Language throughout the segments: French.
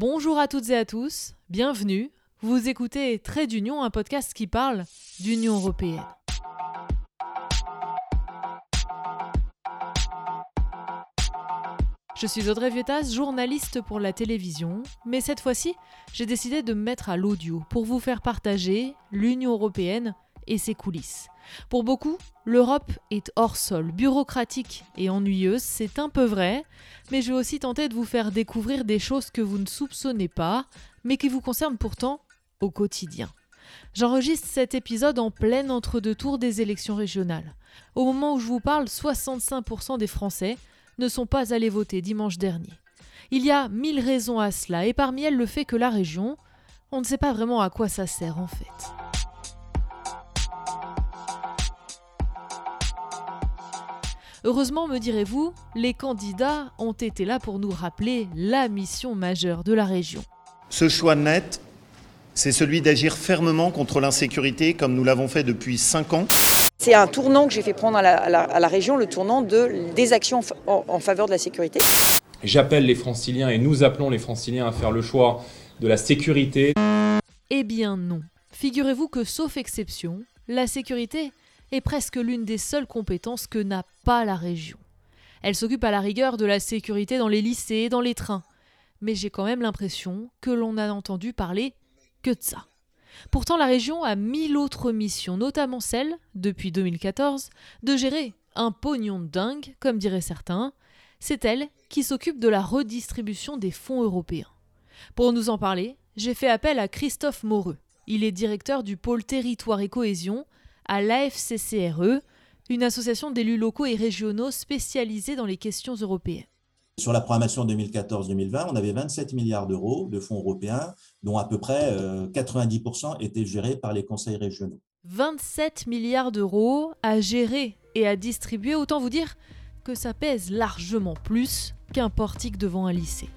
Bonjour à toutes et à tous, bienvenue. Vous écoutez Trait d'Union, un podcast qui parle d'Union européenne. Je suis Audrey Vietas, journaliste pour la télévision, mais cette fois-ci, j'ai décidé de me mettre à l'audio pour vous faire partager l'Union européenne et ses coulisses. Pour beaucoup, l'Europe est hors sol, bureaucratique et ennuyeuse, c'est un peu vrai, mais je vais aussi tenter de vous faire découvrir des choses que vous ne soupçonnez pas, mais qui vous concernent pourtant au quotidien. J'enregistre cet épisode en plein entre-deux tours des élections régionales. Au moment où je vous parle, 65% des Français ne sont pas allés voter dimanche dernier. Il y a mille raisons à cela, et parmi elles le fait que la région, on ne sait pas vraiment à quoi ça sert en fait. Heureusement, me direz-vous, les candidats ont été là pour nous rappeler la mission majeure de la région. Ce choix net, c'est celui d'agir fermement contre l'insécurité comme nous l'avons fait depuis cinq ans. C'est un tournant que j'ai fait prendre à la, région, le tournant de, des actions en, en faveur de la sécurité. J'appelle les franciliens et nous appelons les franciliens à faire le choix de la sécurité. Eh bien non. Figurez-vous que, sauf exception, la sécurité est presque l'une des seules compétences que n'a pas la région. Elle s'occupe à la rigueur de la sécurité dans les lycées et dans les trains. Mais j'ai quand même l'impression que l'on n'a entendu parler que de ça. Pourtant, la région a mille autres missions, notamment celle, depuis 2014, de gérer un pognon de dingue, comme diraient certains. C'est elle qui s'occupe de la redistribution des fonds européens. Pour nous en parler, j'ai fait appel à Christophe Moreux. Il est directeur du pôle territoire et cohésion à l'AFCCRE, une association d'élus locaux et régionaux spécialisée dans les questions européennes. Sur la programmation 2014-2020, on avait 27 milliards d'euros de fonds européens, dont à peu près 90% euh, étaient gérés par les conseils régionaux. 27 milliards d'euros à gérer et à distribuer, autant vous dire que ça pèse largement plus qu'un portique devant un lycée.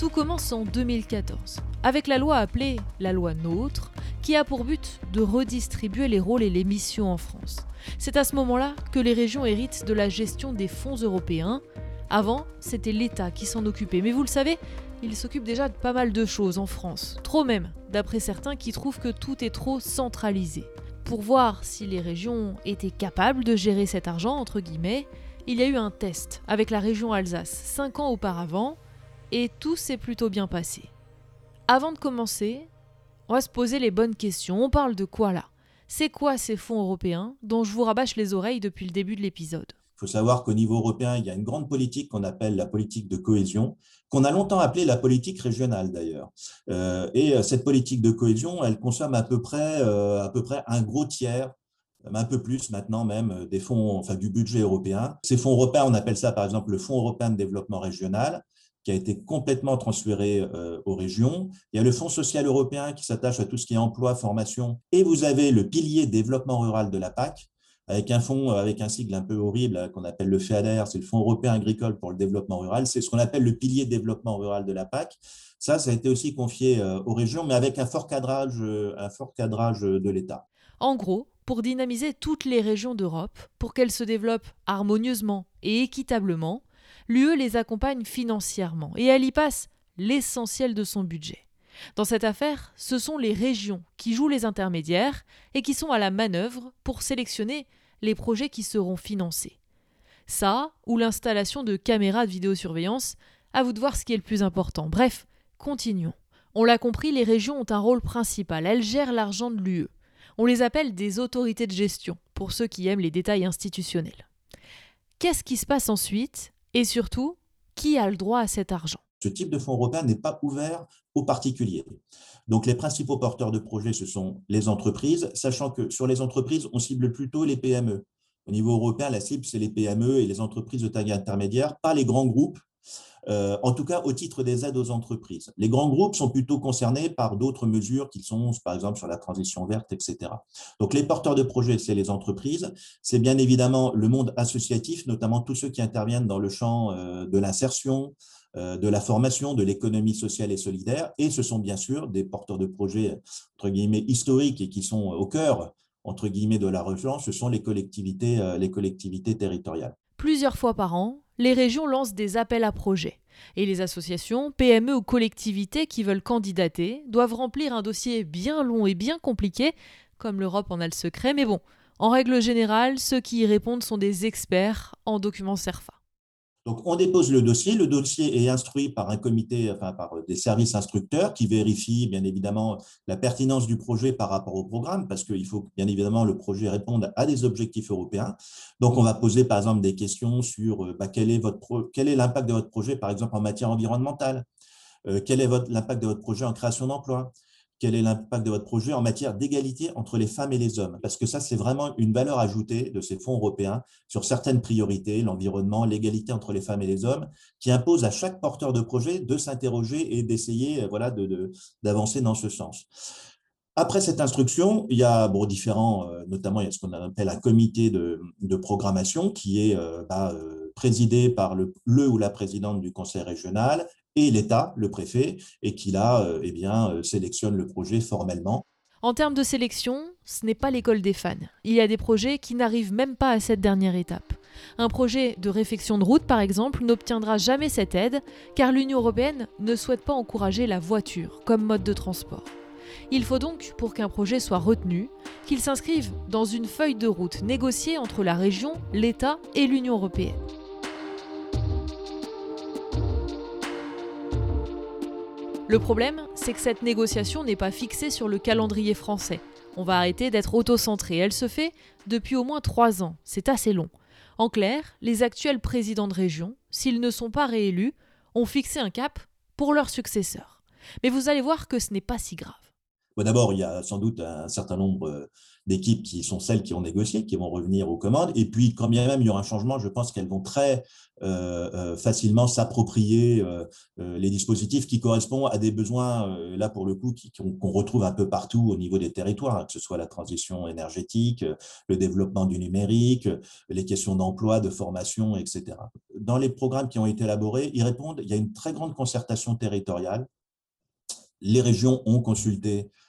Tout commence en 2014, avec la loi appelée la loi NOTRe, qui a pour but de redistribuer les rôles et les missions en France. C'est à ce moment-là que les régions héritent de la gestion des fonds européens. Avant, c'était l'État qui s'en occupait. Mais vous le savez, il s'occupe déjà de pas mal de choses en France. Trop même, d'après certains qui trouvent que tout est trop centralisé. Pour voir si les régions étaient capables de gérer cet argent, entre guillemets, il y a eu un test avec la région Alsace cinq ans auparavant, et tout s'est plutôt bien passé. Avant de commencer, on va se poser les bonnes questions. On parle de quoi là? C'est quoi ces fonds européens dont je vous rabâche les oreilles depuis le début de l'épisode? Il faut savoir qu'au niveau européen, il y a une grande politique qu'on appelle la politique de cohésion, qu'on a longtemps appelée la politique régionale d'ailleurs. Euh, et euh, cette politique de cohésion, elle consomme à peu près, euh, à peu près un gros tiers un peu plus maintenant même des fonds, enfin du budget européen. Ces fonds européens, on appelle ça par exemple le Fonds européen de développement régional qui a été complètement transféré euh, aux régions. Il y a le Fonds social européen qui s'attache à tout ce qui est emploi, formation. Et vous avez le pilier développement rural de la PAC, avec un fonds, avec un sigle un peu horrible qu'on appelle le FEADER, c'est le Fonds européen agricole pour le développement rural. C'est ce qu'on appelle le pilier développement rural de la PAC. Ça, ça a été aussi confié euh, aux régions, mais avec un fort cadrage, un fort cadrage de l'État. En gros, pour dynamiser toutes les régions d'Europe, pour qu'elles se développent harmonieusement et équitablement, l'UE les accompagne financièrement et elle y passe l'essentiel de son budget. Dans cette affaire, ce sont les régions qui jouent les intermédiaires et qui sont à la manœuvre pour sélectionner les projets qui seront financés. Ça, ou l'installation de caméras de vidéosurveillance, à vous de voir ce qui est le plus important. Bref, continuons. On l'a compris, les régions ont un rôle principal. Elles gèrent l'argent de l'UE. On les appelle des autorités de gestion, pour ceux qui aiment les détails institutionnels. Qu'est-ce qui se passe ensuite? Et surtout, qui a le droit à cet argent? Ce type de fonds européen n'est pas ouvert aux particuliers. Donc les principaux porteurs de projets, ce sont les entreprises, sachant que sur les entreprises, on cible plutôt les PME. Au niveau européen, la cible, c'est les PME et les entreprises de taille intermédiaire, pas les grands groupes euh, en tout cas au titre des aides aux entreprises. Les grands groupes sont plutôt concernés par d'autres mesures qui sont, par exemple, sur la transition verte, etc. Donc les porteurs de projets, c'est les entreprises, c'est bien évidemment le monde associatif, notamment tous ceux qui interviennent dans le champ euh, de l'insertion, euh, de la formation, de l'économie sociale et solidaire, et ce sont bien sûr des porteurs de projets, entre guillemets, historiques et qui sont au cœur, entre guillemets, de la région, ce sont les collectivités, les collectivités territoriales. Plusieurs fois par an, les régions lancent des appels à projets. Et les associations, PME ou collectivités qui veulent candidater doivent remplir un dossier bien long et bien compliqué, comme l'Europe en a le secret, mais bon, en règle générale, ceux qui y répondent sont des experts en documents CERFA. Donc, on dépose le dossier. Le dossier est instruit par un comité, par des services instructeurs qui vérifient bien évidemment la pertinence du projet par rapport au programme, parce qu'il faut bien évidemment le projet réponde à des objectifs européens. Donc, on va poser par exemple des questions sur euh, bah, quel est votre quel est l'impact de votre projet, par exemple en matière environnementale, euh, quel est l'impact de votre projet en création d'emplois, quel est l'impact de votre projet en matière d'égalité entre les femmes et les hommes? Parce que ça, c'est vraiment une valeur ajoutée de ces fonds européens sur certaines priorités, l'environnement, l'égalité entre les femmes et les hommes, qui impose à chaque porteur de projet de s'interroger et d'essayer voilà, d'avancer dans ce sens. Après cette instruction, il y a différents, euh, notamment il y a ce qu'on appelle un comité de, programmation qui est euh, bah, euh, présidé par le, le, ou la présidente du conseil régional et l'État, le préfet, et qui là euh, eh bien, euh, sélectionne le projet formellement. En termes de sélection, ce n'est pas l'école des fans. Il y a des projets qui n'arrivent même pas à cette dernière étape. Un projet de réfection de route, par exemple, n'obtiendra jamais cette aide, car l'Union européenne ne souhaite pas encourager la voiture comme mode de transport. Il faut donc, pour qu'un projet soit retenu, qu'il s'inscrive dans une feuille de route négociée entre la région, l'État et l'Union européenne. Le problème, c'est que cette négociation n'est pas fixée sur le calendrier français. On va arrêter d'être auto-centré. Elle se fait depuis au moins trois ans. C'est assez long. En clair, les actuels présidents de région, s'ils ne sont pas réélus, ont fixé un cap pour leurs successeurs. Mais vous allez voir que ce n'est pas si grave. D'abord, il y a sans doute un certain nombre d'équipes qui sont celles qui ont négocié, qui vont revenir aux commandes. Et puis, quand bien même il y aura un changement, je pense qu'elles vont très euh, euh, facilement s'approprier euh, les dispositifs qui correspondent à des besoins, là pour le coup, qu'on retrouve un peu partout au niveau des territoires, hein, que ce soit la transition énergétique, le développement du numérique, les questions d'emploi, de formation, etc. Dans les programmes qui ont été élaborés, ils répondent, il y a une très grande concertation territoriale. Les régions ont consulté euh,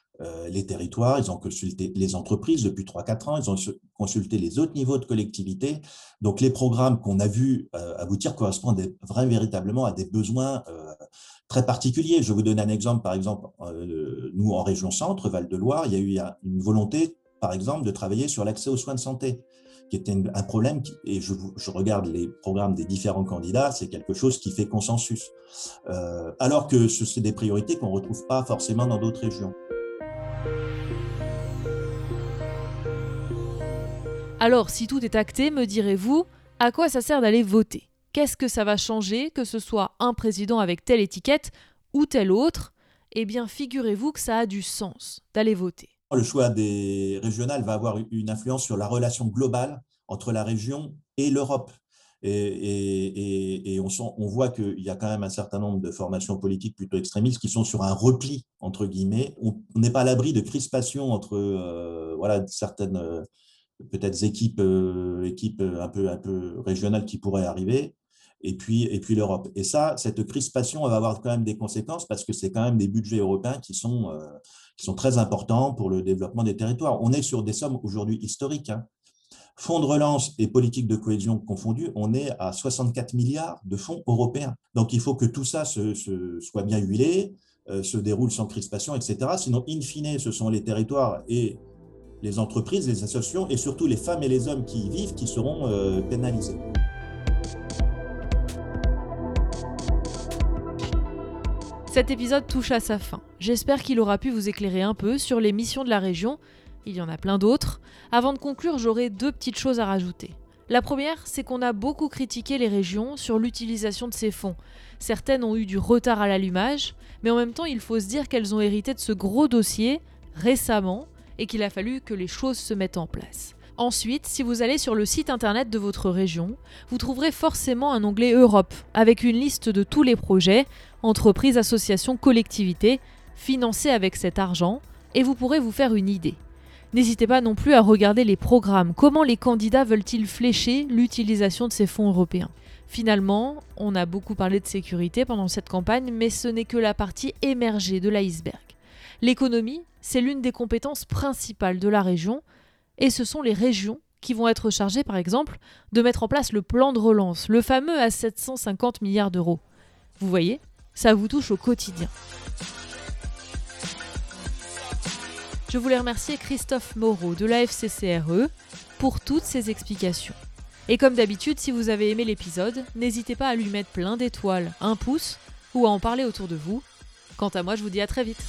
les territoires, ils ont consulté les entreprises depuis 3-4 ans, ils ont consulté les autres niveaux de collectivité. Donc, les programmes qu'on a vus euh, aboutir correspondent vraiment véritablement à des besoins euh, très particuliers. Je vous donner un exemple. Par exemple, nous, en région centre, Val-de-Loire, il y a eu une volonté, par exemple, de travailler sur l'accès aux soins de santé qui était un problème, et je, regarde les programmes des différents candidats, c'est quelque chose qui fait consensus. alors que c'est des priorités qu'on ne retrouve pas forcément dans d'autres régions. Alors, si tout est acté, me direz-vous, à quoi ça sert d'aller voter? Qu'est-ce que ça va changer, que ce soit un président avec telle étiquette ou telle autre? Eh bien, figurez-vous que ça a du sens d'aller voter. Le choix des régionales va avoir une influence sur la relation globale entre la région et l'Europe. Et, on, voit qu'il y a quand même un certain nombre de formations politiques plutôt extrémistes qui sont sur un repli, entre guillemets. On n'est pas à l'abri de crispations entre euh, voilà, certaines peut-être équipes, euh, équipes un, peu, un peu régionales qui pourraient arriver, et puis, et puis l'Europe. Et ça, cette crispation, va avoir quand même des conséquences parce que c'est quand même des budgets européens qui sont, euh, qui sont très importants pour le développement des territoires. On est sur des sommes aujourd'hui historiques. Hein. Fonds de relance et politique de cohésion confondus, on est à 64 milliards de fonds européens. Donc il faut que tout ça se, soit bien huilé, euh, se déroule sans crispation, etc. Sinon, in fine, ce sont les territoires et les entreprises, les associations et surtout les femmes et les hommes qui y vivent qui seront euh, pénalisés. Cet épisode touche à sa fin. J'espère qu'il aura pu vous éclairer un peu sur les missions de la région. Il y en a plein d'autres. Avant de conclure, j'aurai deux petites choses à rajouter. La première, c'est qu'on a beaucoup critiqué les régions sur l'utilisation de ces fonds. Certaines ont eu du retard à l'allumage, mais en même temps, il faut se dire qu'elles ont hérité de ce gros dossier récemment et qu'il a fallu que les choses se mettent en place. Ensuite, si vous allez sur le site internet de votre région, vous trouverez forcément un onglet Europe avec une liste de tous les projets, entreprises, associations, collectivités, financés avec cet argent, et vous pourrez vous faire une idée. N'hésitez pas non plus à regarder les programmes, comment les candidats veulent-ils flécher l'utilisation de ces fonds européens? Finalement, on a beaucoup parlé de sécurité pendant cette campagne, mais ce n'est que la partie émergée de l'iceberg. L'économie, c'est l'une des compétences principales de la région, et ce sont les régions qui vont être chargés, par exemple, de mettre en place le plan de relance, le fameux à 750 milliards d'euros. Vous voyez, ça vous touche au quotidien. Je voulais remercier Christophe Moreau de la FCCRE pour toutes ces explications. Et comme d'habitude, si vous avez aimé l'épisode, n'hésitez pas à lui mettre plein d'étoiles, un pouce ou à en parler autour de vous. Quant à moi, je vous dis à très vite.